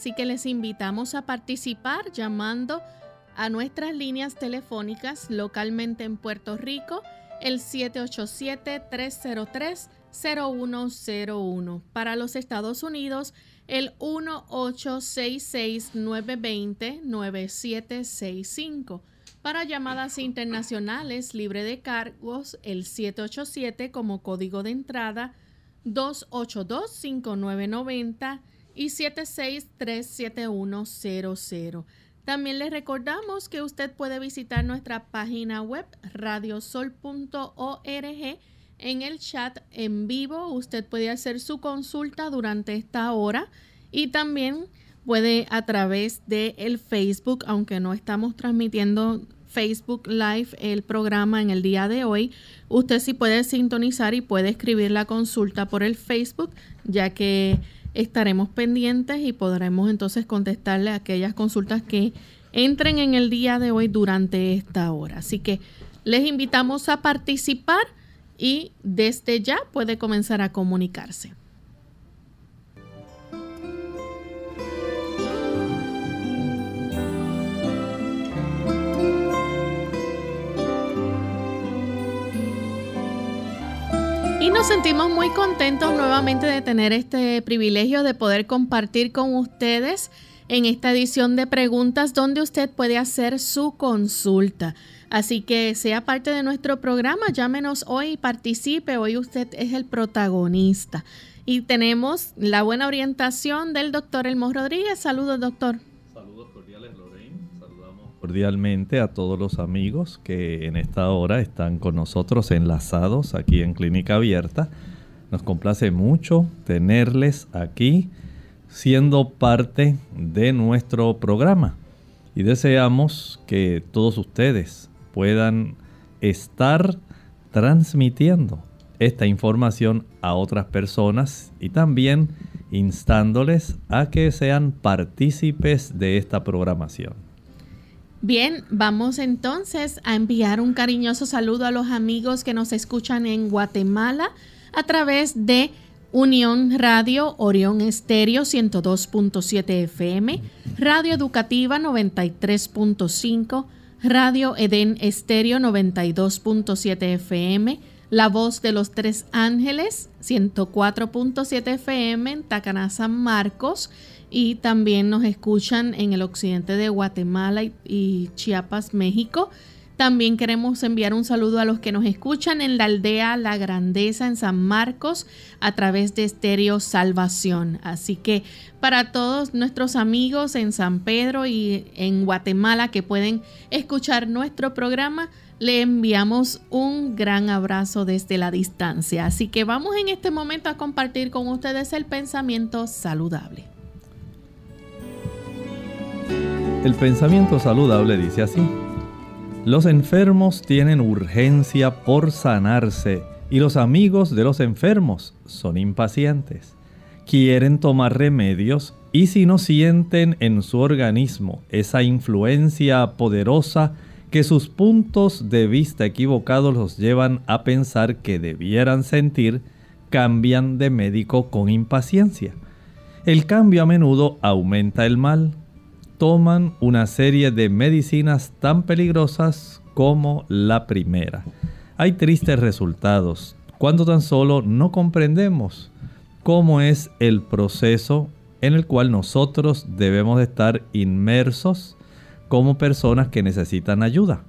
Así que les invitamos a participar llamando a nuestras líneas telefónicas localmente en Puerto Rico, el 787-303-0101. Para los Estados Unidos, el 1866-920-9765. Para llamadas internacionales libre de cargos, el 787 como código de entrada, 282-5990 y 7637100. También les recordamos que usted puede visitar nuestra página web radiosol.org. En el chat en vivo usted puede hacer su consulta durante esta hora y también puede a través de el Facebook, aunque no estamos transmitiendo Facebook Live el programa en el día de hoy, usted sí puede sintonizar y puede escribir la consulta por el Facebook, ya que estaremos pendientes y podremos entonces contestarle aquellas consultas que entren en el día de hoy durante esta hora. Así que les invitamos a participar y desde ya puede comenzar a comunicarse. Nos sentimos muy contentos nuevamente de tener este privilegio de poder compartir con ustedes en esta edición de preguntas donde usted puede hacer su consulta. Así que sea parte de nuestro programa, llámenos hoy y participe. Hoy usted es el protagonista. Y tenemos la buena orientación del doctor Elmo Rodríguez. Saludos, doctor cordialmente a todos los amigos que en esta hora están con nosotros enlazados aquí en Clínica Abierta. Nos complace mucho tenerles aquí siendo parte de nuestro programa y deseamos que todos ustedes puedan estar transmitiendo esta información a otras personas y también instándoles a que sean partícipes de esta programación. Bien, vamos entonces a enviar un cariñoso saludo a los amigos que nos escuchan en Guatemala a través de Unión Radio Orión Estéreo 102.7 FM, Radio Educativa 93.5, Radio Edén Estéreo 92.7 FM, La Voz de los Tres Ángeles 104.7 FM en Tacaná San Marcos y también nos escuchan en el occidente de Guatemala y, Chiapas, México. También queremos enviar un saludo a los que nos escuchan en la aldea La Grandeza en San Marcos a través de Estéreo Salvación. Así que para todos nuestros amigos en San Pedro y en Guatemala que pueden escuchar nuestro programa, le enviamos un gran abrazo desde la distancia. Así que vamos en este momento a compartir con ustedes el pensamiento saludable. El pensamiento saludable dice así. Los enfermos tienen urgencia por sanarse y los amigos de los enfermos son impacientes. Quieren tomar remedios y si no sienten en su organismo esa influencia poderosa que sus puntos de vista equivocados los llevan a pensar que debieran sentir, cambian de médico con impaciencia. El cambio a menudo aumenta el mal, toman una serie de medicinas tan peligrosas como la primera. Hay tristes resultados cuando tan solo no comprendemos cómo es el proceso en el cual nosotros debemos estar inmersos como personas que necesitan ayuda.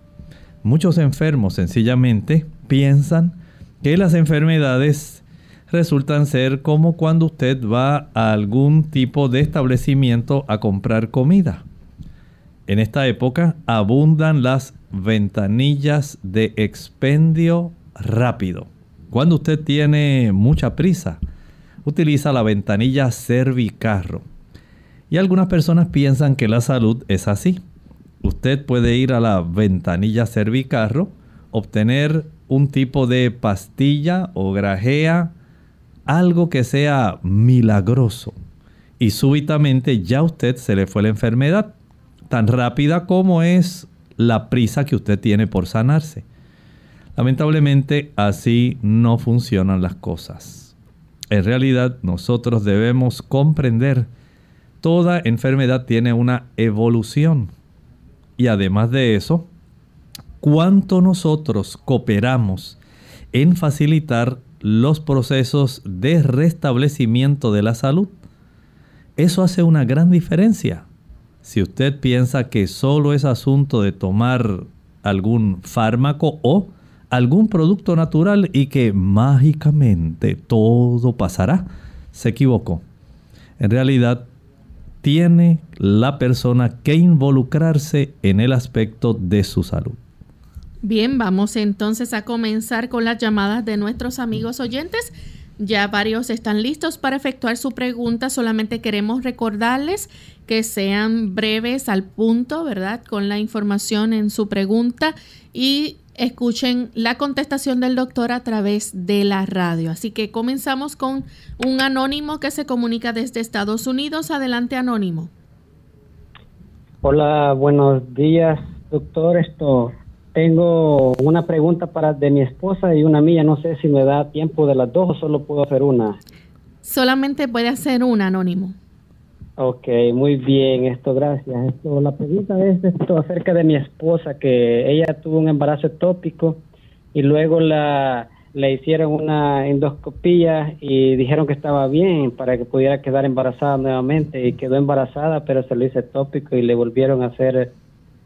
Muchos enfermos sencillamente piensan que las enfermedades resultan ser como cuando usted va a algún tipo de establecimiento a comprar comida. En esta época abundan las ventanillas de expendio rápido. Cuando usted tiene mucha prisa, utiliza la ventanilla Servicarro. Y algunas personas piensan que la salud es así. Usted puede ir a la ventanilla Servicarro, obtener un tipo de pastilla o grajea, algo que sea milagroso. Y súbitamente ya usted se le fue la enfermedad, tan rápida como es la prisa que usted tiene por sanarse. Lamentablemente así no funcionan las cosas. En realidad nosotros debemos comprender toda enfermedad tiene una evolución. Y además de eso, cuánto nosotros cooperamos en facilitar los procesos de restablecimiento de la salud. Eso hace una gran diferencia. Si usted piensa que solo es asunto de tomar algún fármaco o algún producto natural y que mágicamente todo pasará, se equivocó. En realidad, tiene la persona que involucrarse en el aspecto de su salud. Bien, vamos entonces a comenzar con las llamadas de nuestros amigos oyentes. Ya varios están listos para efectuar su pregunta. Solamente queremos recordarles que sean breves al punto, ¿verdad? Con la información en su pregunta y escuchen la contestación del doctor a través de la radio. Así que comenzamos con un anónimo que se comunica desde Estados Unidos. Adelante, anónimo. Hola, buenos días, doctor. Esto tengo una pregunta para de mi esposa y una mía. No sé si me da tiempo de las dos o solo puedo hacer una. Solamente puede hacer una, Anónimo. Ok, muy bien, esto, gracias. Esto, la pregunta es esto acerca de mi esposa, que ella tuvo un embarazo tópico y luego la, le hicieron una endoscopía y dijeron que estaba bien para que pudiera quedar embarazada nuevamente y quedó embarazada, pero se lo hizo tópico y le volvieron a hacer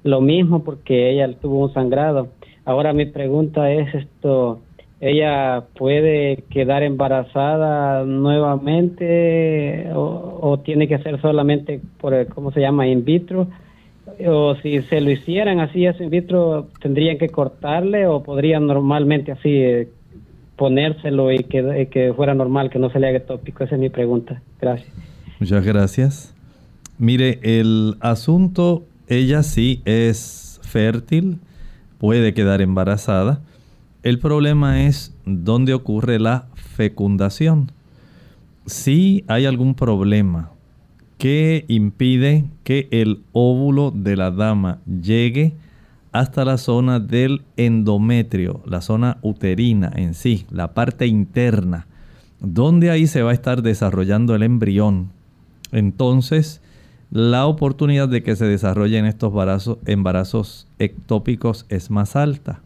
lo mismo porque ella tuvo un sangrado. Ahora mi pregunta es esto, ¿ella puede quedar embarazada nuevamente o, tiene que ser solamente por, ¿cómo se llama?, in vitro? O si se lo hicieran así, eso in vitro, ¿tendrían que cortarle o podrían normalmente así eh, ponérselo y que, que fuera normal, que no se le haga tópico? Esa es mi pregunta. Gracias. Muchas gracias. Mire, el asunto ella sí es fértil, puede quedar embarazada. El problema es dónde ocurre la fecundación. Si hay algún problema que impide que el óvulo de la dama llegue hasta la zona del endometrio, la zona uterina en sí, la parte interna, donde ahí se va a estar desarrollando el embrión. Entonces, la oportunidad de que se desarrollen estos embarazos, ectópicos es más alta.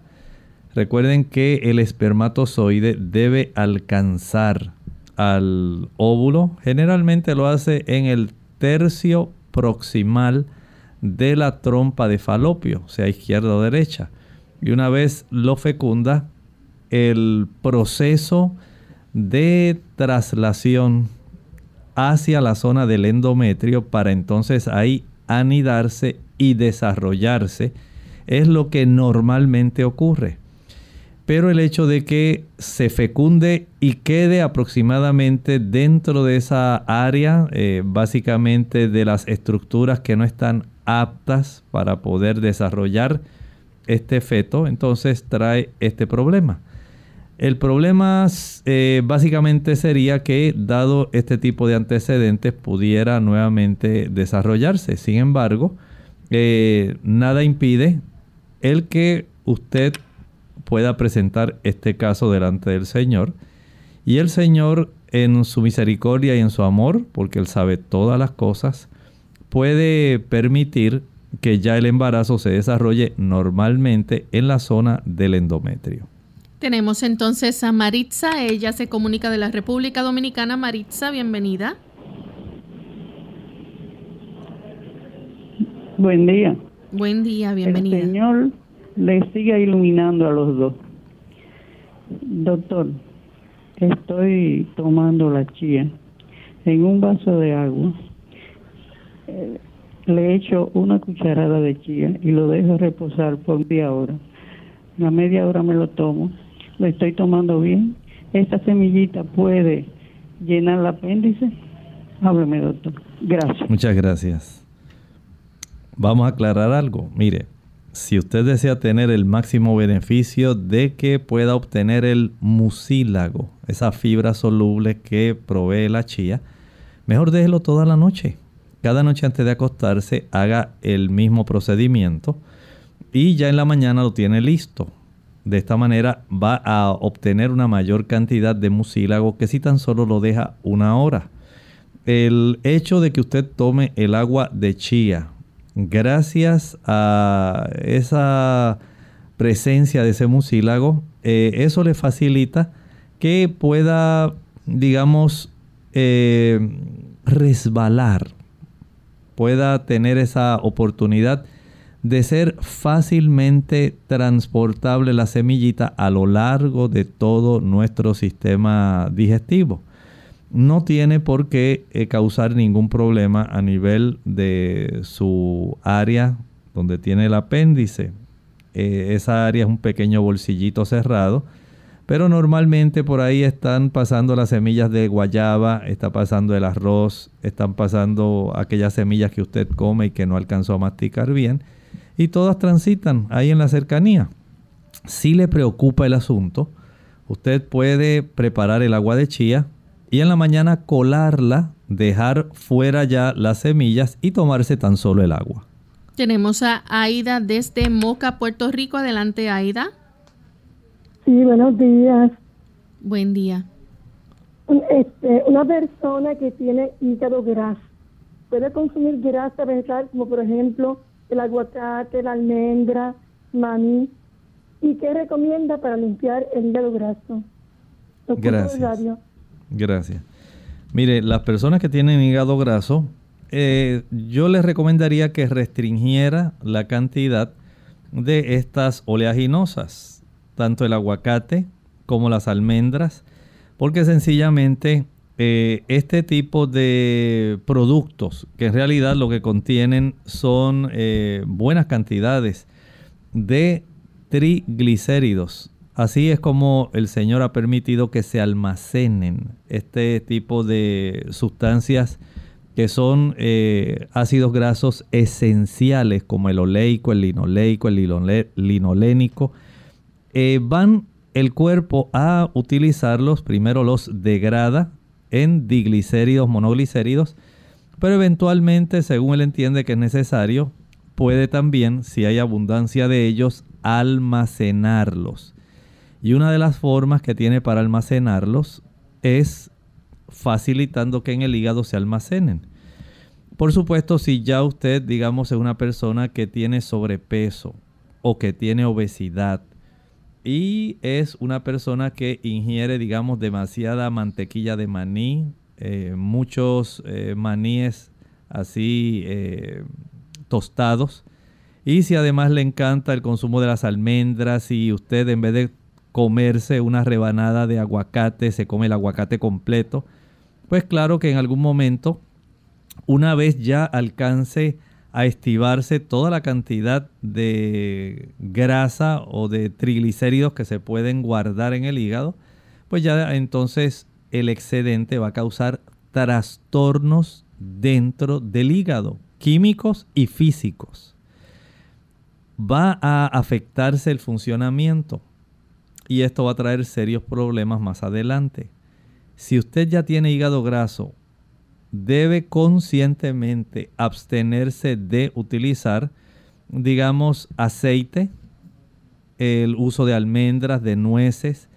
Recuerden que el espermatozoide debe alcanzar al óvulo. Generalmente lo hace en el tercio proximal de la trompa de falopio, sea izquierda o derecha. Y una vez lo fecunda, el proceso de traslación hacia la zona del endometrio para entonces ahí anidarse y desarrollarse. Es lo que normalmente ocurre. Pero el hecho de que se fecunde y quede aproximadamente dentro de esa área, eh, básicamente de las estructuras que no están aptas para poder desarrollar este feto, entonces trae este problema. El problema eh, básicamente sería que dado este tipo de antecedentes pudiera nuevamente desarrollarse. Sin embargo, eh, nada impide el que usted pueda presentar este caso delante del Señor y el Señor en su misericordia y en su amor, porque Él sabe todas las cosas, puede permitir que ya el embarazo se desarrolle normalmente en la zona del endometrio. Tenemos entonces a Maritza, ella se comunica de la República Dominicana. Maritza, bienvenida. Buen día. Buen día, bienvenida. El Señor le siga iluminando a los dos. Doctor, estoy tomando la chía en un vaso de agua. Eh, le echo una cucharada de chía y lo dejo reposar por media hora. A media hora me lo tomo lo estoy tomando bien. Esta semillita puede llenar el apéndice. Hábleme, doctor. Gracias. Muchas gracias. Vamos a aclarar algo. Mire, si usted desea tener el máximo beneficio de que pueda obtener el mucílago, esa fibra soluble que provee la chía, mejor déjelo toda la noche. Cada noche antes de acostarse haga el mismo procedimiento y ya en la mañana lo tiene listo. De esta manera va a obtener una mayor cantidad de mucílago que si tan solo lo deja una hora. El hecho de que usted tome el agua de chía, gracias a esa presencia de ese mucílago, eh, eso le facilita que pueda, digamos, eh, resbalar, pueda tener esa oportunidad de ser fácilmente transportable la semillita a lo largo de todo nuestro sistema digestivo. No tiene por qué eh, causar ningún problema a nivel de su área donde tiene el apéndice. Eh, esa área es un pequeño bolsillito cerrado, pero normalmente por ahí están pasando las semillas de guayaba, está pasando el arroz, están pasando aquellas semillas que usted come y que no alcanzó a masticar bien y todas transitan ahí en la cercanía. Si le preocupa el asunto, usted puede preparar el agua de chía y en la mañana colarla, dejar fuera ya las semillas y tomarse tan solo el agua. Tenemos a Aida desde Moca, Puerto Rico. Adelante, Aida. Sí, buenos días. Buen día. Este, una persona que tiene hígado graso puede consumir grasa vegetal como por ejemplo el aguacate, la almendra, maní. ¿Y qué recomienda para limpiar el hígado graso? Gracias. Gracias. Mire, las personas que tienen hígado graso, eh, yo les recomendaría que restringiera la cantidad de estas oleaginosas, tanto el aguacate como las almendras, porque sencillamente eh, este tipo de productos, que en realidad lo que contienen son eh, buenas cantidades de triglicéridos. Así es como el Señor ha permitido que se almacenen este tipo de sustancias que son eh, ácidos grasos esenciales como el oleico, el linoleico, el linolénico. van el cuerpo a utilizarlos, primero los degrada en diglicéridos, monoglicéridos, pero eventualmente, según él entiende que es necesario, puede también, si hay abundancia de ellos, almacenarlos. Y una de las formas que tiene para almacenarlos es facilitando que en el hígado se almacenen. Por supuesto, si ya usted, digamos, es una persona que tiene sobrepeso o que tiene obesidad y es una persona que ingiere, digamos, demasiada mantequilla de maní, eh, muchos eh, maníes así eh, tostados. Y si además le encanta el consumo de las almendras y usted en vez de comerse una rebanada de aguacate, se come el aguacate completo, pues claro que en algún momento, una vez ya alcance a estivarse toda la cantidad de grasa o de triglicéridos que se pueden guardar en el hígado, pues ya entonces el excedente va a causar trastornos dentro del hígado, químicos y físicos. Va a afectarse el funcionamiento y esto va a traer serios problemas más adelante. Si usted ya tiene hígado graso debe conscientemente abstenerse de utilizar, digamos, aceite, el uso de almendras, de nueces,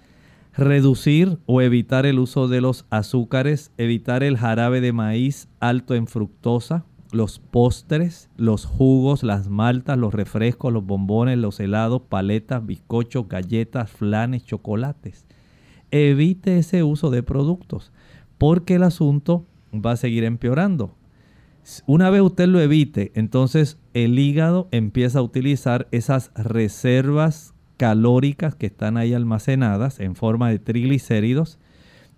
reducir o evitar el uso de los azúcares, evitar el jarabe de maíz alto en fructosa, los postres, los jugos, las maltas, los refrescos, los bombones, los helados, paletas, bizcochos, galletas, flanes, chocolates. Evite ese uso de productos porque el asunto va a seguir empeorando. Una vez usted lo evite, entonces el hígado empieza a utilizar esas reservas calóricas que están ahí almacenadas en forma de triglicéridos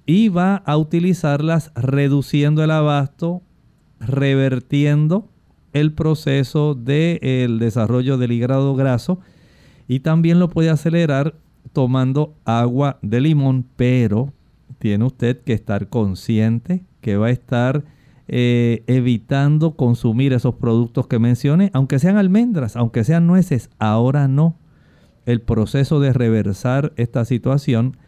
y va a utilizarlas reduciendo el abasto, revertiendo el proceso del desarrollo del hígado graso y también lo puede acelerar tomando agua de limón, pero tiene usted que estar consciente que va a estar eh, evitando consumir esos productos que mencioné, aunque sean almendras, aunque sean nueces, ahora no. El proceso de reversar esta situación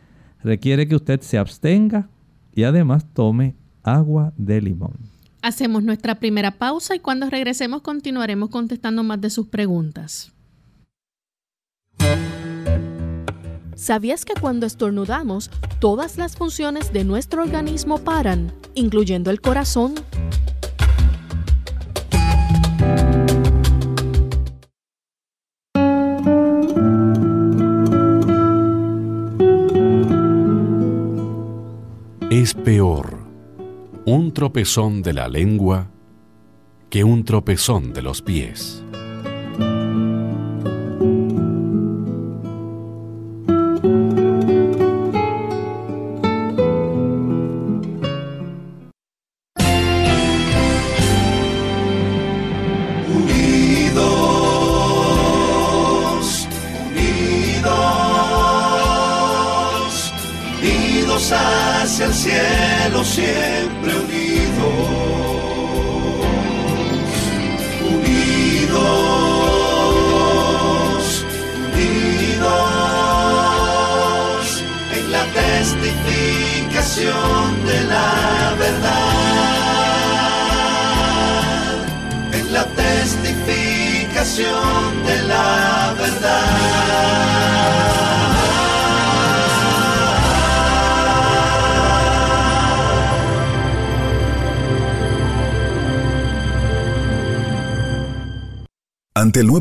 requiere que usted se abstenga y además tome agua de limón. Hacemos nuestra primera pausa y cuando regresemos continuaremos contestando más de sus preguntas. ¿Sabías que cuando estornudamos, todas las funciones de nuestro organismo paran, incluyendo el corazón? Es peor un tropezón de la lengua que un tropezón de los pies.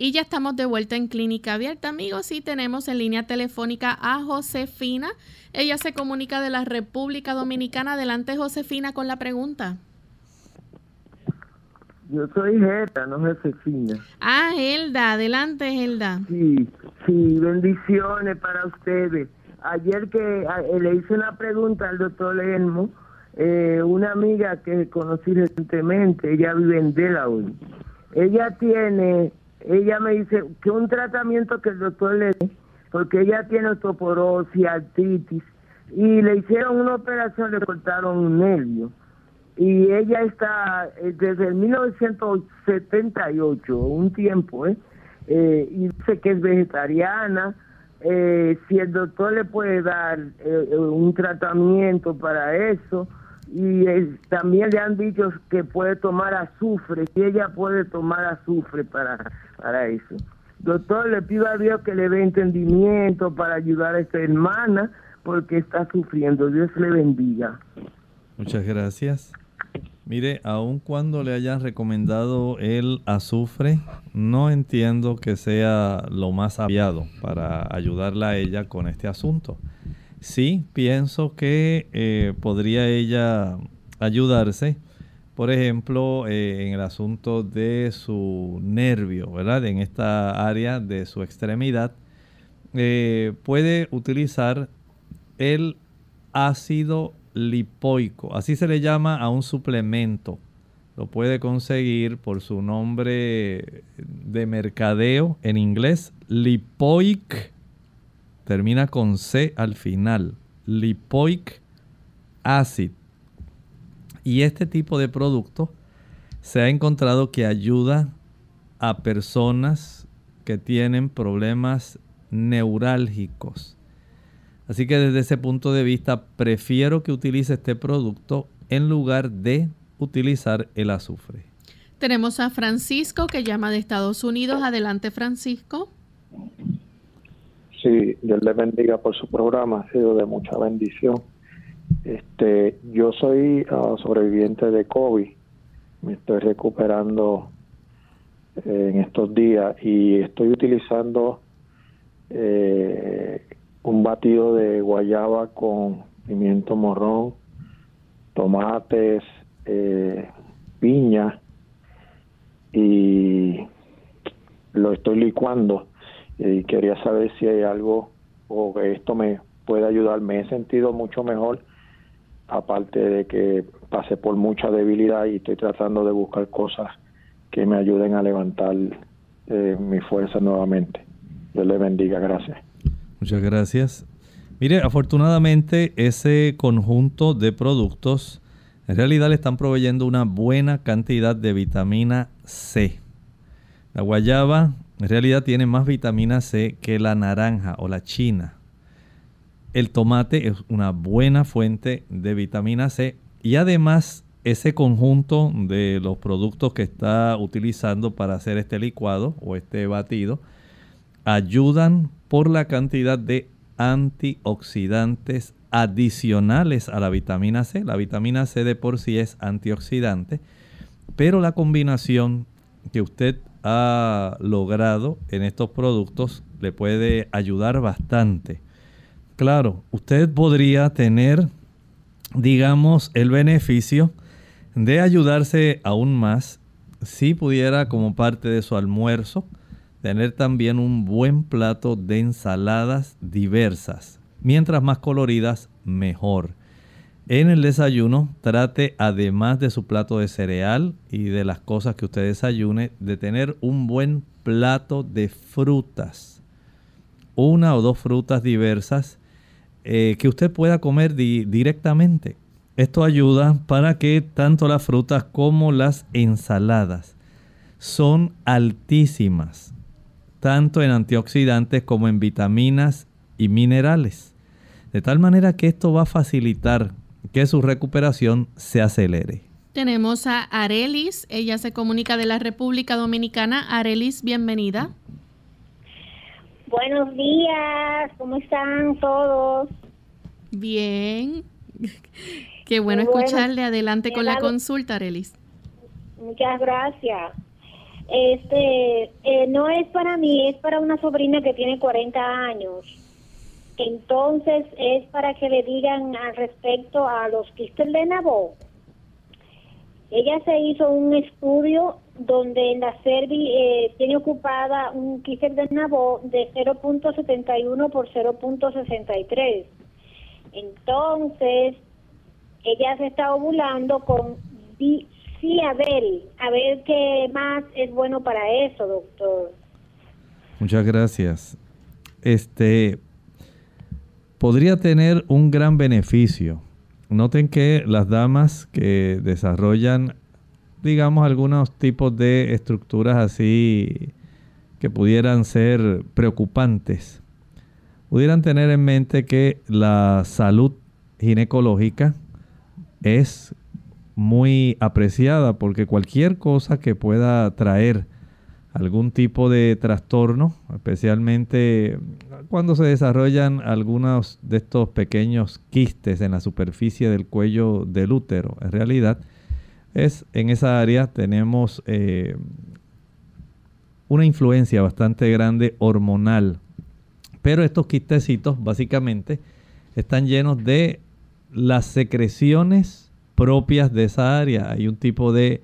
Y ya estamos de vuelta en Clínica Abierta, amigos, y tenemos en línea telefónica a Josefina. Ella se comunica de la República Dominicana. Adelante, Josefina, con la pregunta. Yo soy Geta, no Josefina. Ah, Helda, adelante, Helda. Sí, sí, bendiciones para ustedes. Ayer que eh, le hice una pregunta al doctor Lermo, eh, una amiga que conocí recientemente, ella vive en Delaware. Ella tiene ella me dice que un tratamiento que el doctor le dé, porque ella tiene osteoporosis, artritis, y le hicieron una operación, le cortaron un nervio. Y ella está eh, desde el 1978, un tiempo, ¿eh? ¿eh? y dice que es vegetariana. Eh, si el doctor le puede dar un tratamiento para eso, y también le han dicho que puede tomar azufre, y ella puede tomar azufre para, para eso. Doctor, le pido a Dios que le dé entendimiento para ayudar a esta hermana porque está sufriendo. Dios le bendiga. Muchas gracias. Mire, aun cuando le hayan recomendado el azufre, no entiendo que sea lo más aviado para ayudarla a ella con este asunto sí pienso que eh, podría ella ayudarse, por ejemplo, eh, en el asunto de su nervio, ¿verdad? En esta área de su extremidad, eh, puede utilizar el ácido lipoico, así se le llama a un suplemento. Lo puede conseguir por su nombre de mercadeo en inglés, lipoic termina con C al final, lipoic acid. Y este tipo de producto se ha encontrado que ayuda a personas que tienen problemas neurálgicos. Así que desde ese punto de vista prefiero que utilice este producto en lugar de utilizar el azufre. Tenemos a Francisco que llama de Estados Unidos. Adelante, Francisco. Sí, Dios le bendiga por su programa, ha sido de mucha bendición. Este, yo soy ah, sobreviviente de COVID, me estoy recuperando eh, en estos días y estoy utilizando eh, un batido de guayaba con pimiento morrón, tomates, eh, piña y lo estoy licuando y quería saber si hay algo o que esto me puede ayudar. Me he sentido mucho mejor, aparte de que pasé por mucha debilidad y estoy tratando de buscar cosas que me ayuden a levantar eh, mi fuerza nuevamente. Dios le bendiga, gracias. Muchas gracias. Mire, afortunadamente ese conjunto de productos en realidad le están proveyendo una buena cantidad de vitamina C. La guayaba en realidad tiene más vitamina C que la naranja o la china. El tomate es una buena fuente de vitamina C y además ese conjunto de los productos que está utilizando para hacer este licuado o este batido ayudan por la cantidad de antioxidantes adicionales a la vitamina C. La vitamina C de por sí es antioxidante, pero la combinación que usted ha logrado en estos productos le puede ayudar bastante. Claro, usted podría tener, digamos, el beneficio de ayudarse aún más si pudiera como parte de su almuerzo tener también un buen plato de ensaladas diversas. Mientras más coloridas, mejor. En el desayuno, trate además de su plato de cereal y de las cosas que usted desayune, de tener un buen plato de frutas. Una o dos frutas diversas eh, que usted pueda comer directamente. Esto ayuda para que tanto las frutas como las ensaladas son altísimas tanto en antioxidantes como en vitaminas y minerales. De tal manera que esto va a facilitar que su recuperación se acelere. Tenemos a Arelis, ella se comunica de la República Dominicana. Arelis, bienvenida. Buenos días, ¿cómo están todos? Bien, qué bueno, escucharle. Adelante con la consulta, Arelis. Muchas gracias. Este, eh, no es para mí, es para una sobrina que tiene 40 años. Entonces es para que le digan al respecto a los quistes de Nabó. Ella se hizo un estudio donde la cervi eh, tiene ocupada un quiste de Nabó de 0.71 por 0.63. Entonces, ella se está ovulando con Sí, a ver, a ver qué más es bueno para eso, doctor. Muchas gracias. Este podría tener un gran beneficio. Noten que las damas que desarrollan, digamos, algunos tipos de estructuras así que pudieran ser preocupantes, pudieran tener en mente que la salud ginecológica es muy apreciada porque cualquier cosa que pueda traer algún tipo de trastorno, especialmente cuando se desarrollan algunos de estos pequeños quistes en la superficie del cuello del útero, en realidad es en esa área tenemos eh, una influencia bastante grande hormonal, pero estos quistecitos básicamente están llenos de las secreciones propias de esa área. Hay un tipo de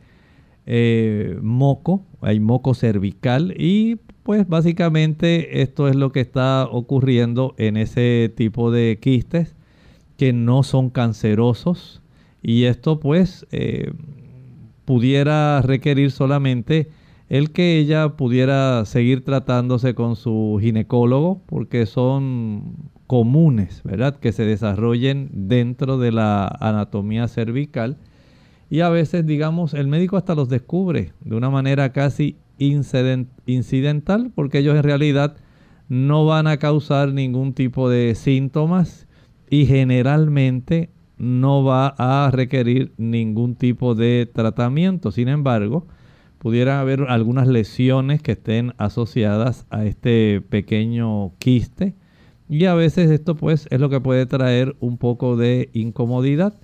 eh, moco, hay moco cervical y pues básicamente esto es lo que está ocurriendo en ese tipo de quistes que no son cancerosos y esto pues eh, pudiera requerir solamente el que ella pudiera seguir tratándose con su ginecólogo porque son comunes, ¿verdad? Que se desarrollen dentro de la anatomía cervical. Y a veces, digamos, el médico hasta los descubre de una manera casi incidental porque ellos en realidad no van a causar ningún tipo de síntomas y generalmente no va a requerir ningún tipo de tratamiento. Sin embargo, pudiera haber algunas lesiones que estén asociadas a este pequeño quiste y a veces esto pues es lo que puede traer un poco de incomodidad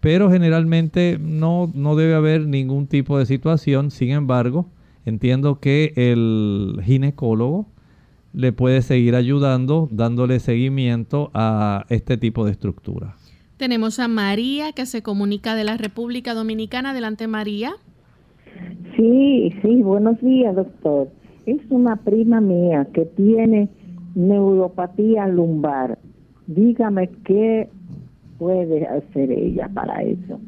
pero generalmente no, no debe haber ningún tipo de situación. Sin embargo, entiendo que el ginecólogo le puede seguir ayudando, dándole seguimiento a este tipo de estructura. Tenemos a María que se comunica de la República Dominicana. Adelante, María. Sí, sí, buenos días, doctor. Es una prima mía que tiene neuropatía lumbar. Dígame qué puede hacer ella para eso?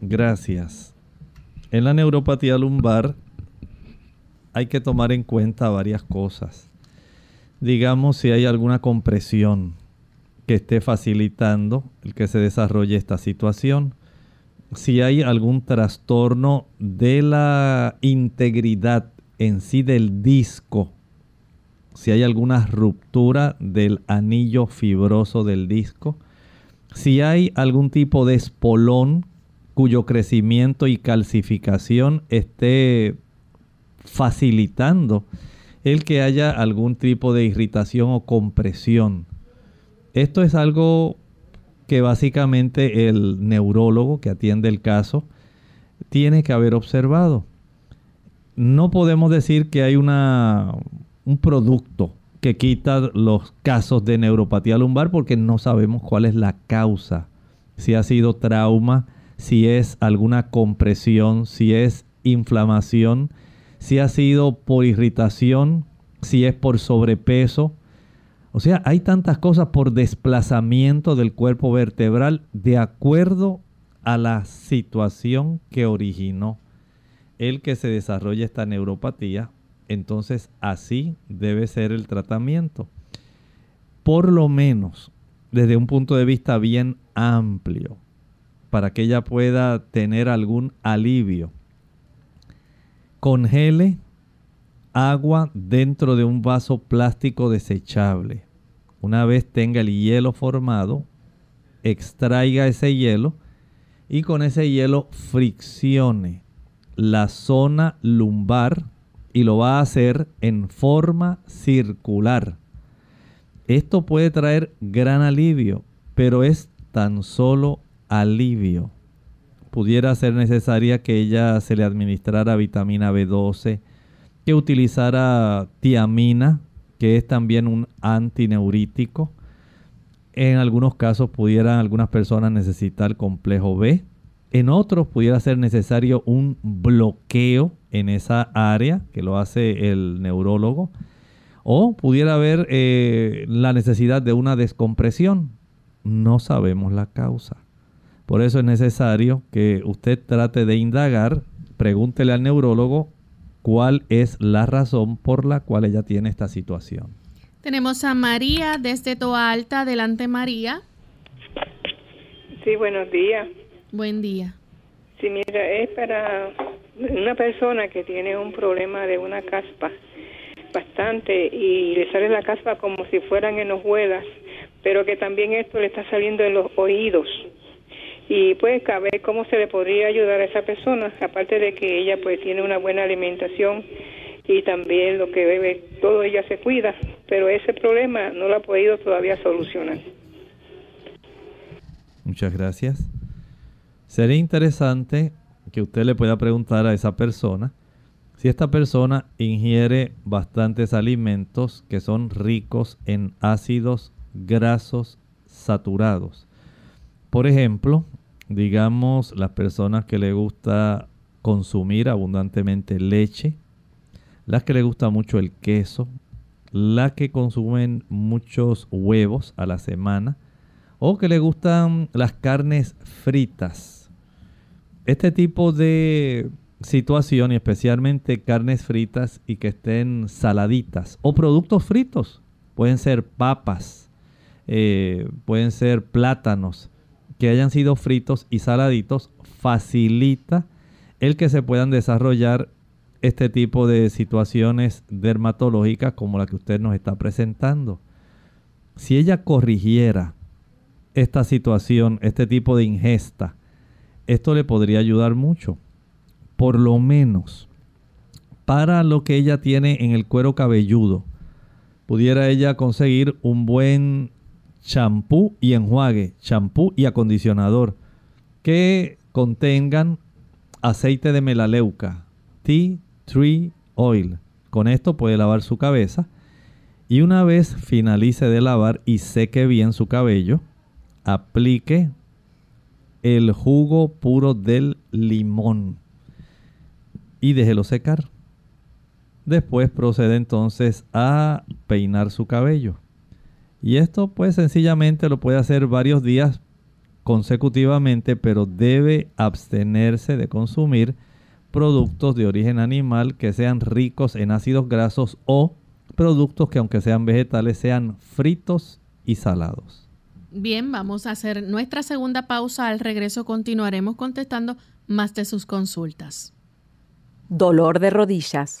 Gracias. En la neuropatía lumbar hay que tomar en cuenta varias cosas. Digamos si hay alguna compresión que esté facilitando el que se desarrolle esta situación. Si hay algún trastorno de la integridad en sí del disco si hay alguna ruptura del anillo fibroso del disco, si hay algún tipo de espolón cuyo crecimiento y calcificación esté facilitando el que haya algún tipo de irritación o compresión. Esto es algo que básicamente el neurólogo que atiende el caso tiene que haber observado. No podemos decir que hay una un producto que quita los casos de neuropatía lumbar porque no sabemos cuál es la causa. Si ha sido trauma, si es alguna compresión, si es inflamación, si ha sido por irritación, si es por sobrepeso. O sea, hay tantas cosas por desplazamiento del cuerpo vertebral de acuerdo a la situación que originó el que se desarrolle esta neuropatía entonces así debe ser el tratamiento. Por lo menos desde un punto de vista bien amplio, para que ella pueda tener algún alivio. Congele agua dentro de un vaso plástico desechable. Una vez tenga el hielo formado, extraiga ese hielo y con ese hielo friccione la zona lumbar y lo va a hacer en forma circular. Esto puede traer gran alivio, pero es tan solo alivio. Pudiera ser necesaria que ella se le administrara vitamina B12, que utilizara tiamina, que es también un antineurítico. En algunos casos pudieran algunas personas necesitar complejo B. En otros pudiera ser necesario un bloqueo en esa área, que lo hace el neurólogo, o pudiera haber eh, la necesidad de una descompresión. No sabemos la causa. Por eso es necesario que usted trate de indagar, pregúntele al neurólogo cuál es la razón por la cual ella tiene esta situación. Tenemos a María desde Toa Alta. Adelante, María. Sí, buenos días. Buen día. Sí, mira, es para una persona que tiene un problema de una caspa bastante y le sale la caspa como si fueran en hojuelas, pero que también esto le está saliendo en los oídos. Y pues a cómo se le podría ayudar a esa persona, aparte de que ella pues tiene una buena alimentación y también lo que bebe, todo ella se cuida, pero ese problema no lo ha podido todavía solucionar. Muchas gracias. Sería interesante que usted le pueda preguntar a esa persona si esta persona ingiere bastantes alimentos que son ricos en ácidos grasos saturados. Por ejemplo, digamos las personas que le gusta consumir abundantemente leche, las que le gusta mucho el queso, las que consumen muchos huevos a la semana o que le gustan las carnes fritas. Este tipo de situación, y especialmente carnes fritas y que estén saladitas, o productos fritos, pueden ser papas, eh, pueden ser plátanos, que hayan sido fritos y saladitos, facilita el que se puedan desarrollar este tipo de situaciones dermatológicas como la que usted nos está presentando. Si ella corrigiera esta situación, este tipo de ingesta, esto le podría ayudar mucho. Por lo menos para lo que ella tiene en el cuero cabelludo, pudiera ella conseguir un buen champú y enjuague, champú y acondicionador que contengan aceite de melaleuca, tea tree oil. Con esto puede lavar su cabeza y una vez finalice de lavar y seque bien su cabello, aplique el jugo puro del limón y déjelo secar. Después procede entonces a peinar su cabello. Y esto pues sencillamente lo puede hacer varios días consecutivamente, pero debe abstenerse de consumir productos de origen animal que sean ricos en ácidos grasos o productos que aunque sean vegetales sean fritos y salados. Bien, vamos a hacer nuestra segunda pausa. Al regreso continuaremos contestando más de sus consultas. Dolor de rodillas.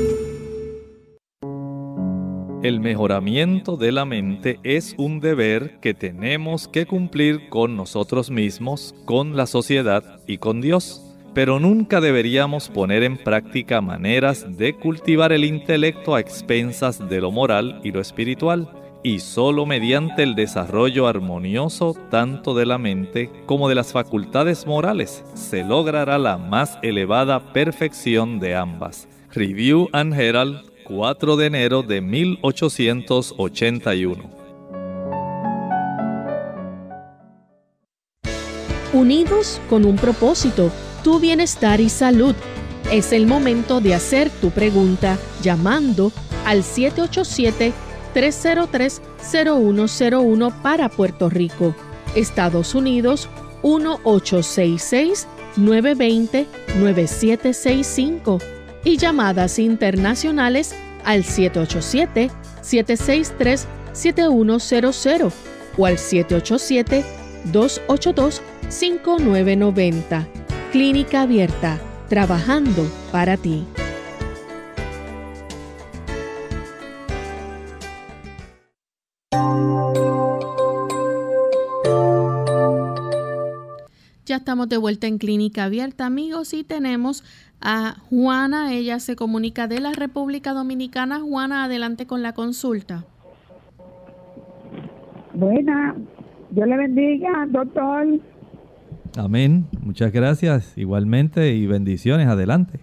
El mejoramiento de la mente es un deber que tenemos que cumplir con nosotros mismos, con la sociedad y con Dios. Pero nunca deberíamos poner en práctica maneras de cultivar el intelecto a expensas de lo moral y lo espiritual. Y solo mediante el desarrollo armonioso tanto de la mente como de las facultades morales se logrará la más elevada perfección de ambas. Review and Herald 4 de enero de 1881. Unidos con un propósito, tu bienestar y salud. Es el momento de hacer tu pregunta llamando al 787-303-0101 para Puerto Rico, Estados Unidos 1866-920-9765 y llamadas internacionales al 787-763-7100 o al 787-282-5990. Clínica Abierta, trabajando para ti. Ya estamos de vuelta en Clínica Abierta, amigos, y tenemos a Juana. Ella se comunica de la República Dominicana. Juana, adelante con la consulta. Buena, Dios le bendiga, doctor. Amén, muchas gracias igualmente y bendiciones, adelante.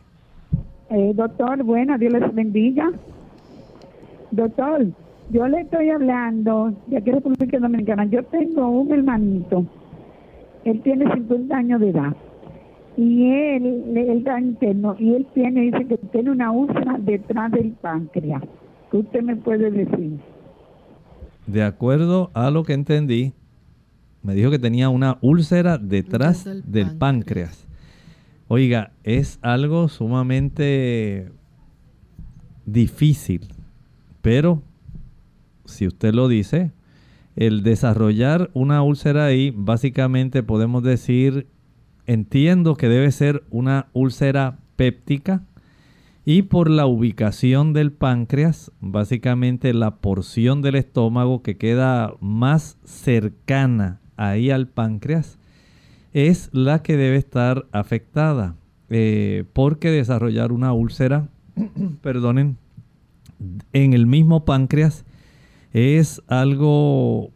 Eh, doctor, buena, Dios les bendiga. Doctor, yo le estoy hablando de aquí República Dominicana. Yo tengo un hermanito, él tiene 50 años de edad y él, él está interno y él tiene, dice que tiene una úlcera detrás del páncreas. ¿Qué usted me puede decir? De acuerdo a lo que entendí, me dijo que tenía una úlcera detrás del, páncreas. Oiga, es algo sumamente difícil, Pero, si usted lo dice, el desarrollar una úlcera ahí, básicamente podemos decir, entiendo que debe ser una úlcera péptica y por la ubicación del páncreas, básicamente la porción del estómago que queda más cercana ahí al páncreas, es la que debe estar afectada. Eh, porque desarrollar una úlcera, perdonen, en el mismo páncreas es algo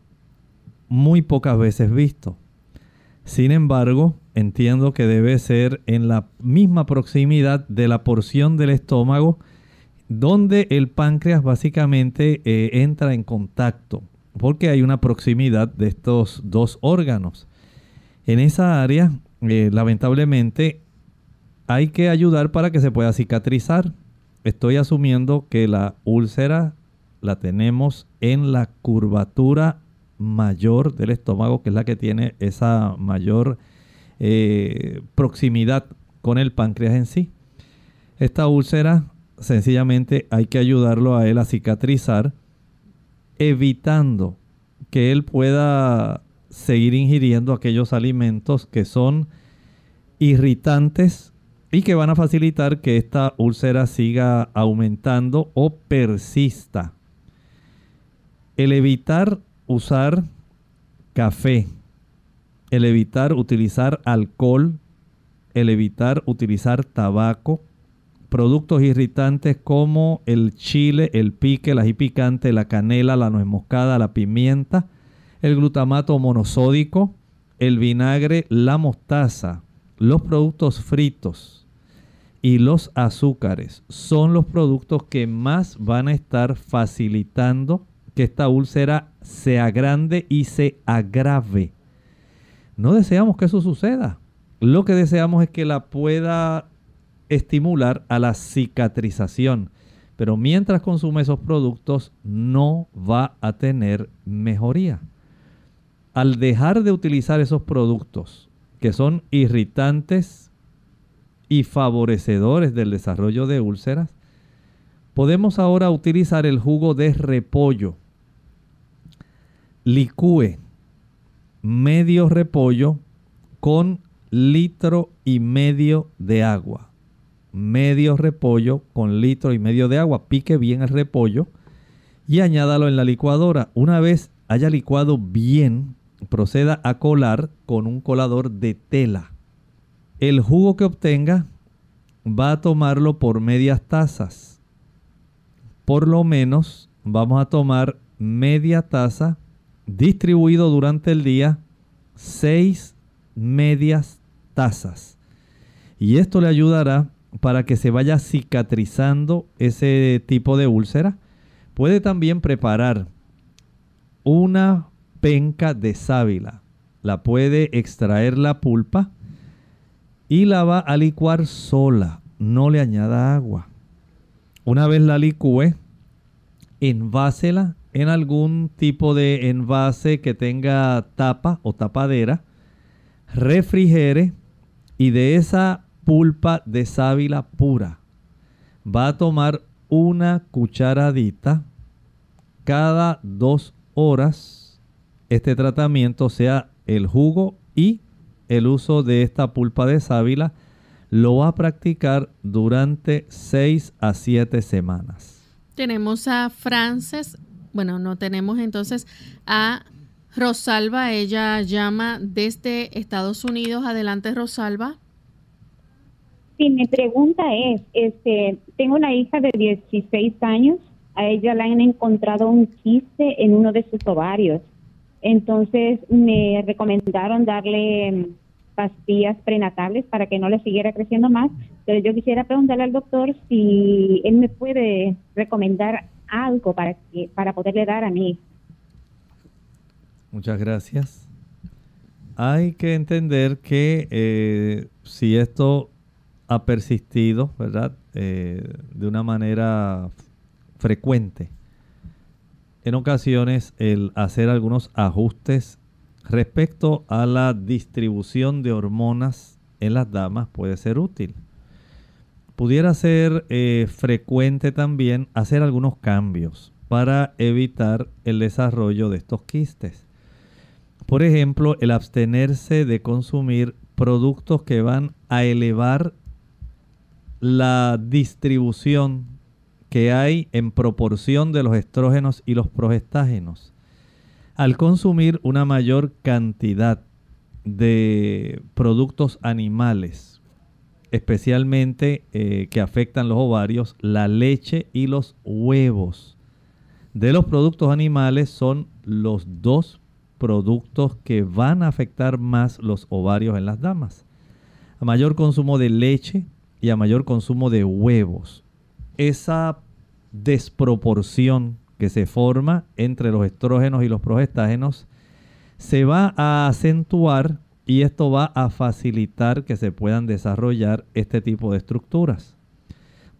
muy pocas veces visto. Sin embargo, entiendo que debe ser en la misma proximidad de la porción del estómago donde el páncreas básicamente eh, entra en contacto, porque hay una proximidad de estos dos órganos. En esa área, eh, lamentablemente, hay que ayudar para que se pueda cicatrizar. Estoy asumiendo que la úlcera la tenemos en la curvatura mayor del estómago, que es la que tiene esa mayor eh, proximidad con el páncreas en sí. Esta úlcera sencillamente hay que ayudarlo a él a cicatrizar, evitando que él pueda seguir ingiriendo aquellos alimentos que son irritantes y que van a facilitar que esta úlcera siga aumentando o persista. El evitar usar café, el evitar utilizar alcohol, el evitar utilizar tabaco, productos irritantes como el chile, el pique, el ají picante, la canela, la nuez moscada, la pimienta, el glutamato monosódico, el vinagre, la mostaza, los productos fritos y los azúcares son los productos que más van a estar facilitando que esta úlcera se agrande y se agrave. No deseamos que eso suceda. Lo que deseamos es que la pueda estimular a la cicatrización. Pero mientras consume esos productos no va a tener mejoría. Al dejar de utilizar esos productos que son irritantes y favorecedores del desarrollo de úlceras, podemos ahora utilizar el jugo de repollo. Licúe medio repollo con litro y medio de agua. Medio repollo con litro y medio de agua. Pique bien el repollo y añádalo en la licuadora. Una vez haya licuado bien, proceda a colar con un colador de tela. El jugo que obtenga va a tomarlo por medias tazas. Por lo menos vamos a tomar media taza distribuido durante el día seis medias tazas. Y esto le ayudará para que se vaya cicatrizando ese tipo de úlcera. Puede también preparar una penca de sábila. La puede extraer la pulpa y la va a licuar sola. No le añada agua. Una vez la licúe, envásela en algún tipo de envase que tenga tapa o tapadera, refrigere y de esa pulpa de sábila pura va a tomar una cucharadita cada dos horas. Este tratamiento sea el jugo y el uso de esta pulpa de sábila lo va a practicar durante 6 a 7 semanas. Tenemos a Frances bueno, no tenemos entonces a Rosalba, ella llama desde Estados Unidos. Adelante, Rosalba. Sí, mi pregunta es, este, tengo una hija de 16 años, a ella le han encontrado un quiste en uno de sus ovarios. Entonces me recomendaron darle mm, pastillas prenatales para que no le siguiera creciendo más. Pero yo quisiera preguntarle al doctor si él me puede recomendar algo para, para poderle dar a mí. Muchas gracias. Hay que entender que eh, si esto ha persistido, ¿verdad? Eh, de una manera frecuente, en ocasiones el hacer algunos ajustes respecto a la distribución de hormonas en las damas puede ser útil pudiera ser eh, frecuente también hacer algunos cambios. para evitar el desarrollo de estos quistes. Por ejemplo, el abstenerse de consumir productos que van a elevar la distribución que hay en proporción de los estrógenos y los progestágenos. Al consumir una mayor cantidad de productos animales, especialmente eh, que afectan los ovarios, la leche y los huevos de los productos animales son los dos productos que van a afectar más los ovarios en las damas. A mayor consumo de leche y a mayor consumo de huevos. Esa desproporción que se forma entre los estrógenos y los progestágenos se va a acentuar y esto va a facilitar que se puedan desarrollar este tipo de estructuras.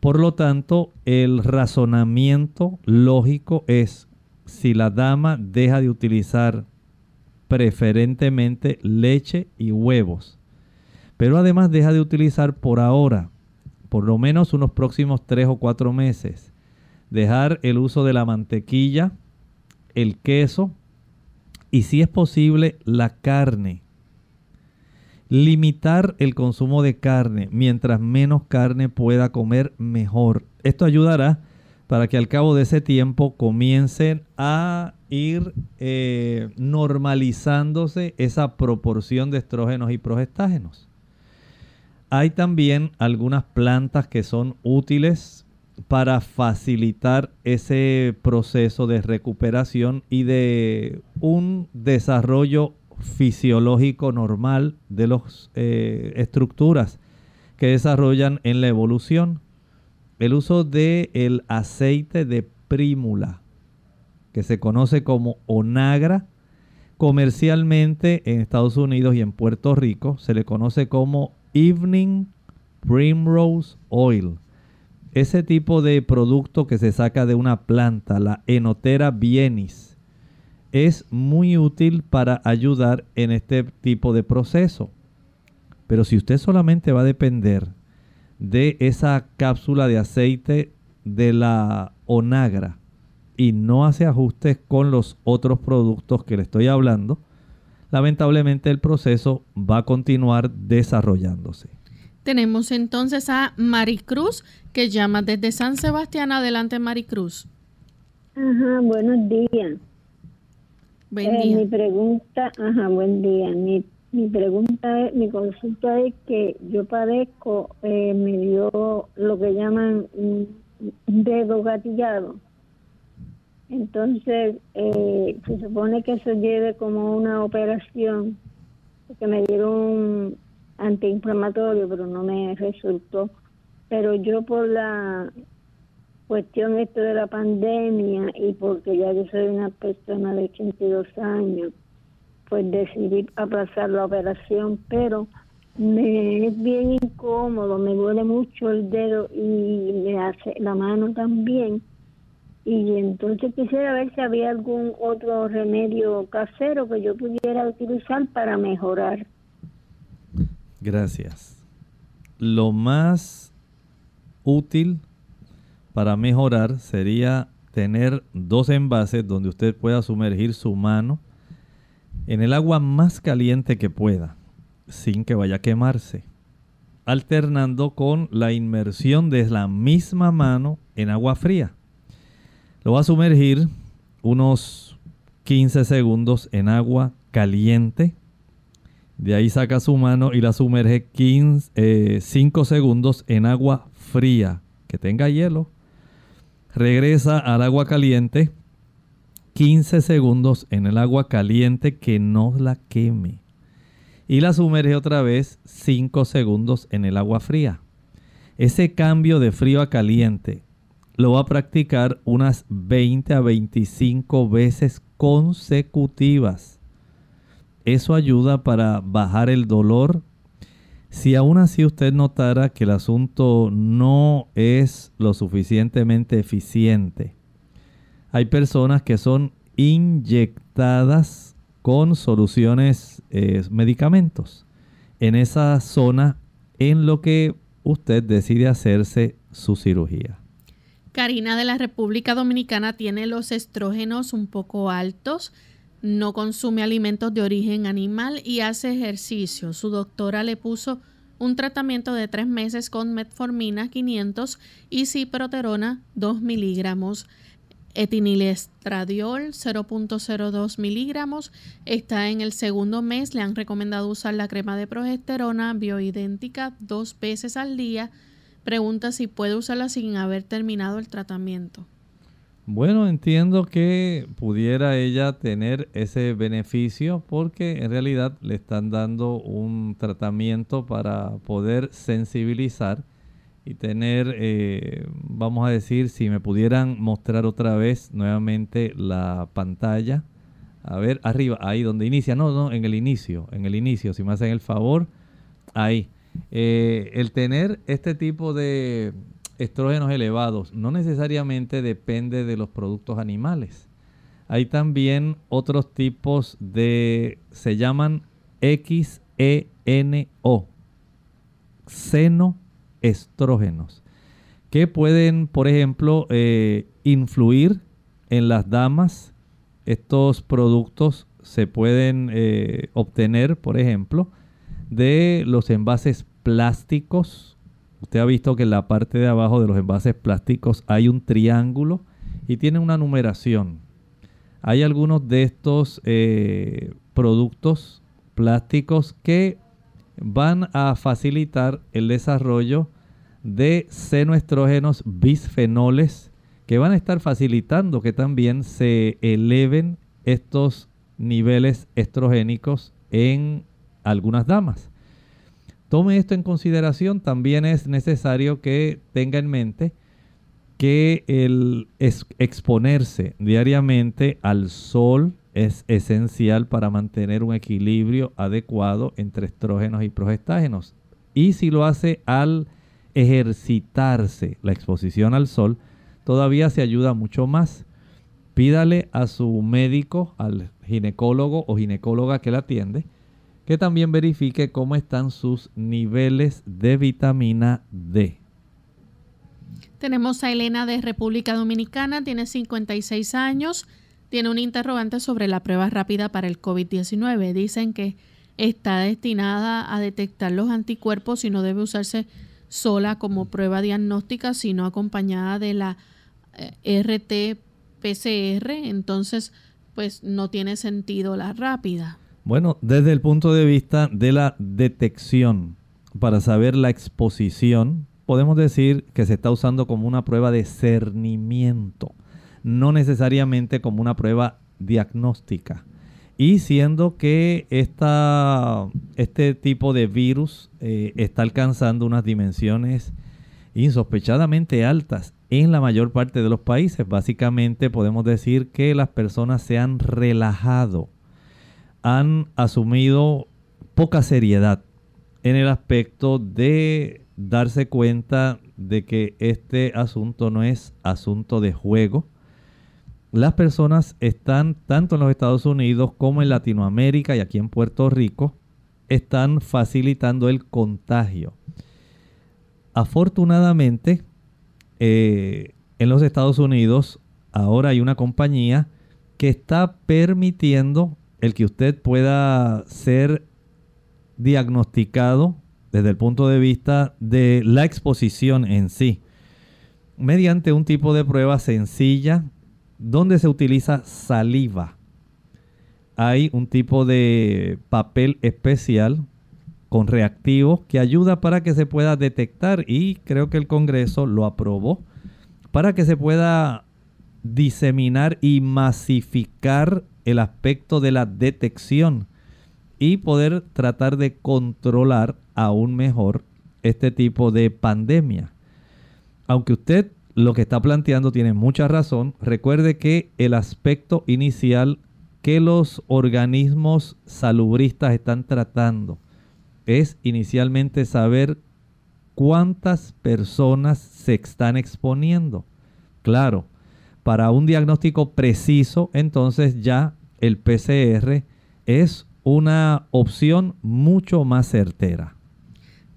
Por lo tanto, el razonamiento lógico es si la dama deja de utilizar preferentemente leche y huevos, pero además deja de utilizar por ahora, por lo menos unos próximos tres o cuatro meses, dejar el uso de la mantequilla, el queso y si es posible la carne. Limitar el consumo de carne. Mientras menos carne pueda comer, mejor. Esto ayudará para que al cabo de ese tiempo comiencen a ir eh, normalizándose esa proporción de estrógenos y progestágenos. Hay también algunas plantas que son útiles para facilitar ese proceso de recuperación y de un desarrollo fisiológico normal de las eh, estructuras que desarrollan en la evolución el uso del el aceite de prímula, que se conoce como onagra, comercialmente en Estados Unidos y en Puerto Rico se le conoce como Evening Primrose Oil. Ese tipo de producto que se saca de una planta, la Enotera bienis, es muy útil para ayudar en este tipo de proceso. Pero si usted solamente va a depender de esa cápsula de aceite de la onagra y no hace ajustes con los otros productos que le estoy hablando, lamentablemente el proceso va a continuar desarrollándose. Tenemos entonces a Maricruz que llama desde San Sebastián. Adelante, Maricruz. Ajá, buenos días. Buen eh. Mi pregunta, ajá, buen día. Mi mi pregunta es, mi consulta es que yo padezco, eh, me dio lo que llaman un dedo gatillado. Entonces, eh, se supone que eso lleve como una operación, porque me dieron un antiinflamatorio, pero no me resultó. Pero yo por la cuestión esto de la pandemia y porque ya yo soy una persona de 82 años, pues decidí aplazar la operación, pero me es bien incómodo, me duele mucho el dedo y me hace la mano también. Y entonces quisiera ver si había algún otro remedio casero que yo pudiera utilizar para mejorar. Gracias. Lo más útil para mejorar sería tener dos envases donde usted pueda sumergir su mano en el agua más caliente que pueda, sin que vaya a quemarse, alternando con la inmersión de la misma mano en agua fría. Lo va a sumergir unos 15 segundos en agua caliente. De ahí saca su mano y la sumerge 15, 5 segundos en agua fría, que tenga hielo. Regresa al agua caliente 15 segundos en el agua caliente que no la queme. Y la sumerge otra vez 5 segundos en el agua fría. Ese cambio de frío a caliente lo va a practicar unas 20 a 25 veces consecutivas. Eso ayuda para bajar el dolor. Si aún así usted notara que el asunto no es lo suficientemente eficiente, hay personas que son inyectadas con soluciones, eh, medicamentos, en esa zona en lo que usted decide hacerse su cirugía. Karina de la República Dominicana tiene los estrógenos un poco altos, no consume alimentos de origen animal y hace ejercicio. Su doctora le puso un tratamiento de tres meses con metformina 500 y ciproterona 2 miligramos. Etinilestradiol 0.02 miligramos. Está en el segundo mes. Le han recomendado usar la crema de progesterona bioidéntica dos veces al día pregunta si puede usarla sin haber terminado el tratamiento. Bueno, entiendo que pudiera ella tener ese beneficio porque en realidad le están dando un tratamiento para poder sensibilizar y tener, eh, vamos a decir, si me pudieran mostrar otra vez nuevamente la pantalla. A ver, arriba, ahí donde inicia, no, no, en el inicio, en el inicio, si me hacen el favor, ahí. Eh, el tener este tipo de estrógenos elevados no necesariamente depende de los productos animales. Hay también otros tipos de, se llaman XENO, xenoestrógenos, que pueden, por ejemplo, eh, influir en las damas. Estos productos se pueden eh, obtener, por ejemplo, de los envases plásticos. Usted ha visto que en la parte de abajo de los envases plásticos hay un triángulo y tiene una numeración. Hay algunos de estos eh, productos plásticos que van a facilitar el desarrollo de senoestrógenos bisfenoles que van a estar facilitando que también se eleven estos niveles estrogénicos en algunas damas. Tome esto en consideración, también es necesario que tenga en mente que el exponerse diariamente al sol es esencial para mantener un equilibrio adecuado entre estrógenos y progestágenos. Y si lo hace al ejercitarse la exposición al sol, todavía se ayuda mucho más. Pídale a su médico, al ginecólogo o ginecóloga que la atiende, que también verifique cómo están sus niveles de vitamina D. Tenemos a Elena de República Dominicana, tiene 56 años, tiene un interrogante sobre la prueba rápida para el COVID-19. Dicen que está destinada a detectar los anticuerpos y no debe usarse sola como prueba diagnóstica, sino acompañada de la eh, RT-PCR. Entonces, pues no tiene sentido la rápida. Bueno, desde el punto de vista de la detección, para saber la exposición, podemos decir que se está usando como una prueba de cernimiento, no necesariamente como una prueba diagnóstica. Y siendo que esta, este tipo de virus eh, está alcanzando unas dimensiones insospechadamente altas en la mayor parte de los países, básicamente podemos decir que las personas se han relajado han asumido poca seriedad en el aspecto de darse cuenta de que este asunto no es asunto de juego. Las personas están, tanto en los Estados Unidos como en Latinoamérica y aquí en Puerto Rico, están facilitando el contagio. Afortunadamente, eh, en los Estados Unidos ahora hay una compañía que está permitiendo el que usted pueda ser diagnosticado desde el punto de vista de la exposición en sí, mediante un tipo de prueba sencilla donde se utiliza saliva. Hay un tipo de papel especial con reactivos que ayuda para que se pueda detectar y creo que el Congreso lo aprobó para que se pueda diseminar y masificar el aspecto de la detección y poder tratar de controlar aún mejor este tipo de pandemia. Aunque usted lo que está planteando tiene mucha razón, recuerde que el aspecto inicial que los organismos salubristas están tratando es inicialmente saber cuántas personas se están exponiendo. Claro, para un diagnóstico preciso, entonces ya el PCR es una opción mucho más certera.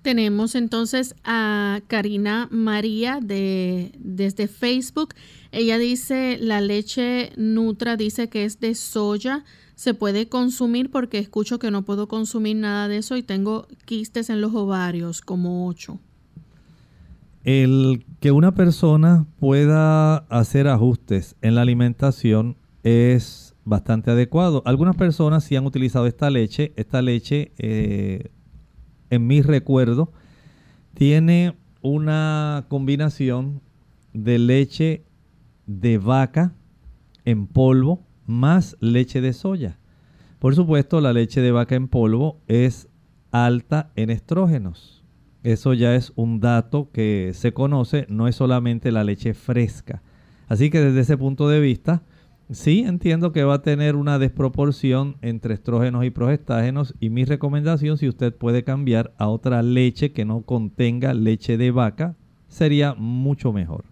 Tenemos entonces a Karina María de, desde Facebook. Ella dice, la leche Nutra dice que es de soya. Se puede consumir porque escucho que no puedo consumir nada de eso y tengo quistes en los ovarios, como ocho. El que una persona pueda hacer ajustes en la alimentación es bastante adecuado. Algunas personas sí han utilizado esta leche. Esta leche eh, en mi recuerdo, tiene una combinación de leche de vaca en polvo más leche de soya. Por supuesto, la leche de vaca en polvo es alta en estrógenos. Eso ya es un dato que se conoce, no es solamente la leche fresca. Así que desde ese punto de vista, Sí, entiendo que va a tener una desproporción entre estrógenos y progestágenos y mi recomendación, si usted puede cambiar a otra leche que no contenga leche de vaca, sería mucho mejor.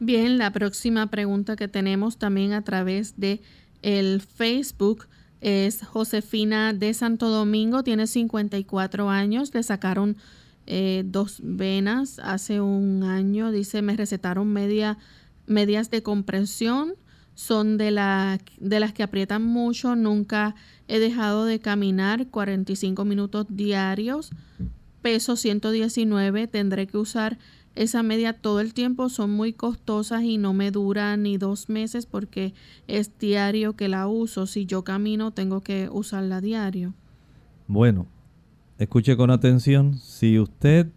Bien, la próxima pregunta que tenemos también a través de el Facebook es Josefina de Santo Domingo, tiene 54 años, le sacaron eh, dos venas hace un año, dice, me recetaron media, medias de compresión son de, la, de las que aprietan mucho. Nunca he dejado de caminar 45 minutos diarios. Peso 119. Tendré que usar esa media todo el tiempo. Son muy costosas y no me duran ni dos meses porque es diario que la uso. Si yo camino, tengo que usarla diario. Bueno, escuche con atención. Si usted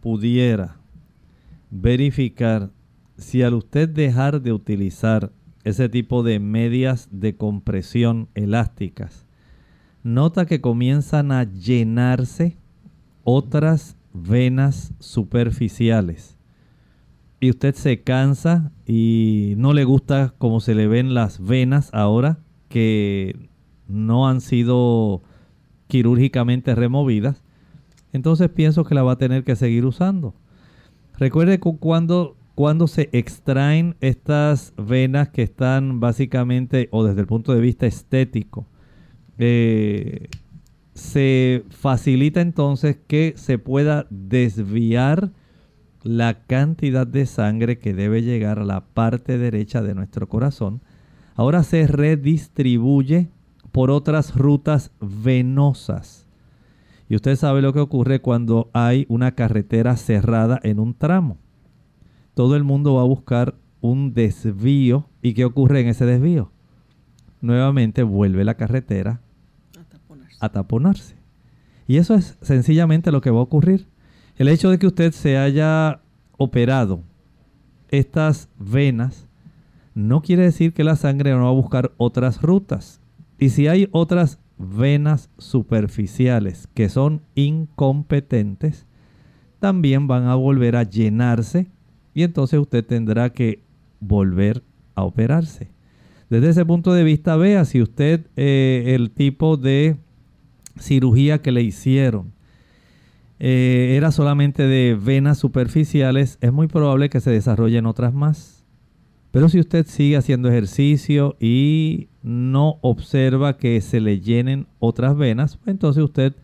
pudiera verificar si al usted dejar de utilizar ese tipo de medias de compresión elásticas, nota que comienzan a llenarse otras venas superficiales. Y usted se cansa y no le gusta cómo se le ven las venas ahora que no han sido quirúrgicamente removidas. Entonces pienso que la va a tener que seguir usando. Recuerde que cuando cuando se extraen estas venas que están básicamente, o desde el punto de vista estético, eh, se facilita entonces que se pueda desviar la cantidad de sangre que debe llegar a la parte derecha de nuestro corazón. Ahora se redistribuye por otras rutas venosas. Y usted sabe lo que ocurre cuando hay una carretera cerrada en un tramo todo el mundo va a buscar un desvío. ¿Y qué ocurre en ese desvío? Nuevamente vuelve la carretera a taponarse. Y eso es sencillamente lo que va a ocurrir. El hecho de que usted se haya operado estas venas no quiere decir que la sangre no va a buscar otras rutas. Y si hay otras venas superficiales que son incompetentes, también van a volver a llenarse y entonces usted tendrá que volver a operarse. Desde ese punto de vista, vea si usted eh, el tipo de cirugía que le hicieron eh, era solamente de venas superficiales, es muy probable que se desarrollen otras más. Pero si usted sigue haciendo ejercicio y no observa que se le llenen otras venas, entonces usted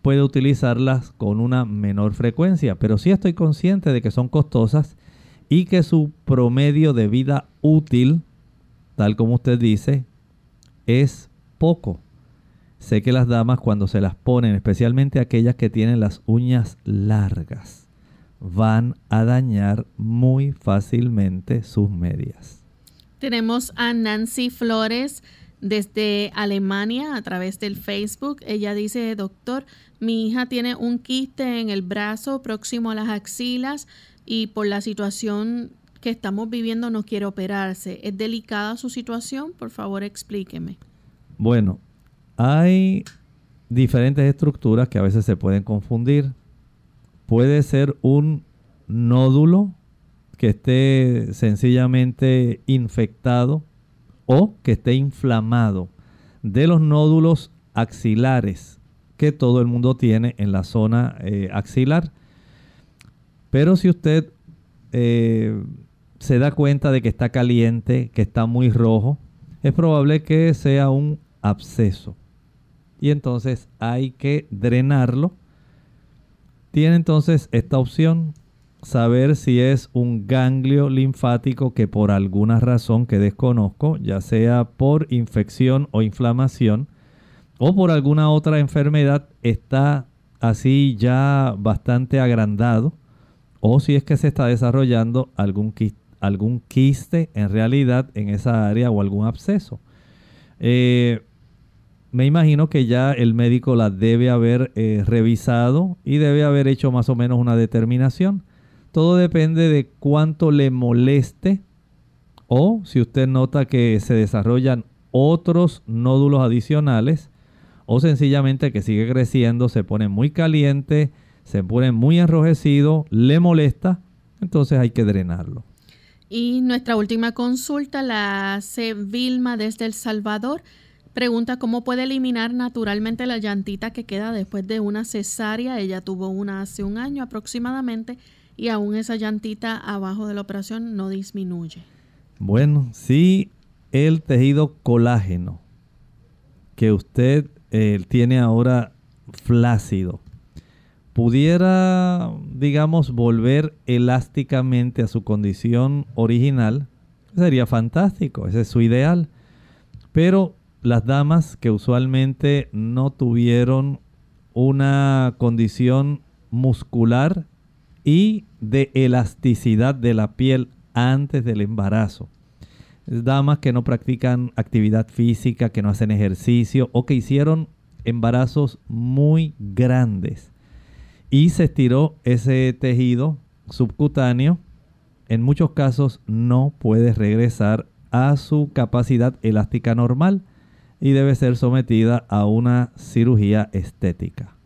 puede utilizarlas con una menor frecuencia. Pero sí estoy consciente de que son costosas y que su promedio de vida útil, tal como usted dice, es poco. Sé que las damas cuando se las ponen, especialmente aquellas que tienen las uñas largas, van a dañar muy fácilmente sus medias. Tenemos a Nancy Flores desde Alemania a través del Facebook. Ella dice, doctor, mi hija tiene un quiste en el brazo próximo a las axilas y por la situación que estamos viviendo no quiere operarse. ¿Es delicada su situación? Por favor, explíqueme. Bueno, hay diferentes estructuras que a veces se pueden confundir. Puede ser un nódulo que esté sencillamente infectado o que esté inflamado de los nódulos axilares que todo el mundo tiene en la zona eh, axilar. Pero si usted eh, se da cuenta de que está caliente, que está muy rojo, es probable que sea un absceso. Y entonces hay que drenarlo tiene entonces esta opción, saber si es un ganglio linfático que por alguna razón que desconozco, ya sea por infección o inflamación, o por alguna otra enfermedad, está así ya bastante agrandado, o si es que se está desarrollando algún quiste, algún quiste en realidad en esa área o algún absceso. Eh, me imagino que ya el médico la debe haber eh, revisado y debe haber hecho más o menos una determinación. Todo depende de cuánto le moleste o si usted nota que se desarrollan otros nódulos adicionales o sencillamente que sigue creciendo, se pone muy caliente, se pone muy enrojecido, le molesta, entonces hay que drenarlo. Y nuestra última consulta la hace Vilma desde El Salvador. Pregunta cómo puede eliminar naturalmente la llantita que queda después de una cesárea. Ella tuvo una hace un año aproximadamente y aún esa llantita abajo de la operación no disminuye. Bueno, si el tejido colágeno que usted eh, tiene ahora flácido pudiera, digamos, volver elásticamente a su condición original, sería fantástico, ese es su ideal. Pero las damas que usualmente no tuvieron una condición muscular y de elasticidad de la piel antes del embarazo. Damas que no practican actividad física, que no hacen ejercicio o que hicieron embarazos muy grandes y se estiró ese tejido subcutáneo. En muchos casos no puede regresar a su capacidad elástica normal y debe ser sometida a una cirugía estética.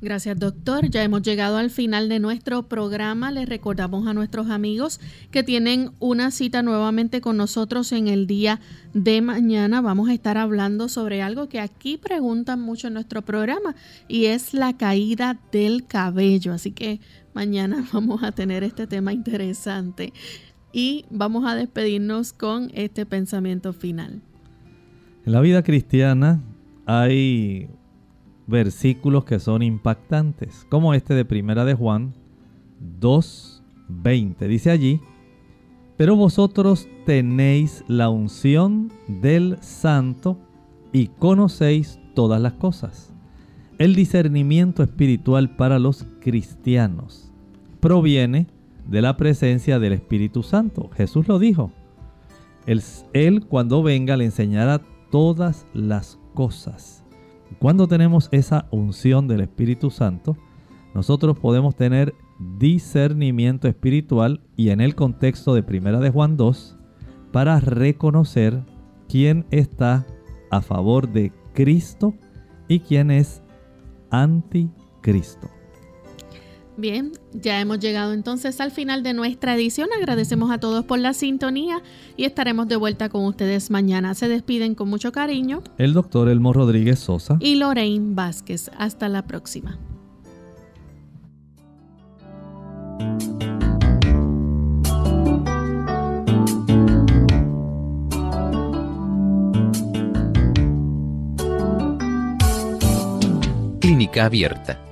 Gracias, doctor. Ya hemos llegado al final de nuestro programa. Les recordamos a nuestros amigos que tienen una cita nuevamente con nosotros en el día de mañana. Vamos a estar hablando sobre algo que aquí preguntan mucho en nuestro programa y es la caída del cabello. Así que mañana vamos a tener este tema interesante y vamos a despedirnos con este pensamiento final. En la vida cristiana hay versículos que son impactantes, como este de Primera de Juan 2:20. Dice allí, "Pero vosotros tenéis la unción del santo y conocéis todas las cosas." El discernimiento espiritual para los cristianos proviene de la presencia del Espíritu Santo. Jesús lo dijo. Él, él cuando venga le enseñará todas las cosas. Cuando tenemos esa unción del Espíritu Santo, nosotros podemos tener discernimiento espiritual y en el contexto de Primera de Juan 2 para reconocer quién está a favor de Cristo y quién es anticristo. Bien, ya hemos llegado entonces al final de nuestra edición. Agradecemos a todos por la sintonía y estaremos de vuelta con ustedes mañana. Se despiden con mucho cariño. El doctor Elmo Rodríguez Sosa. Y Lorraine Vázquez. Hasta la próxima. Clínica abierta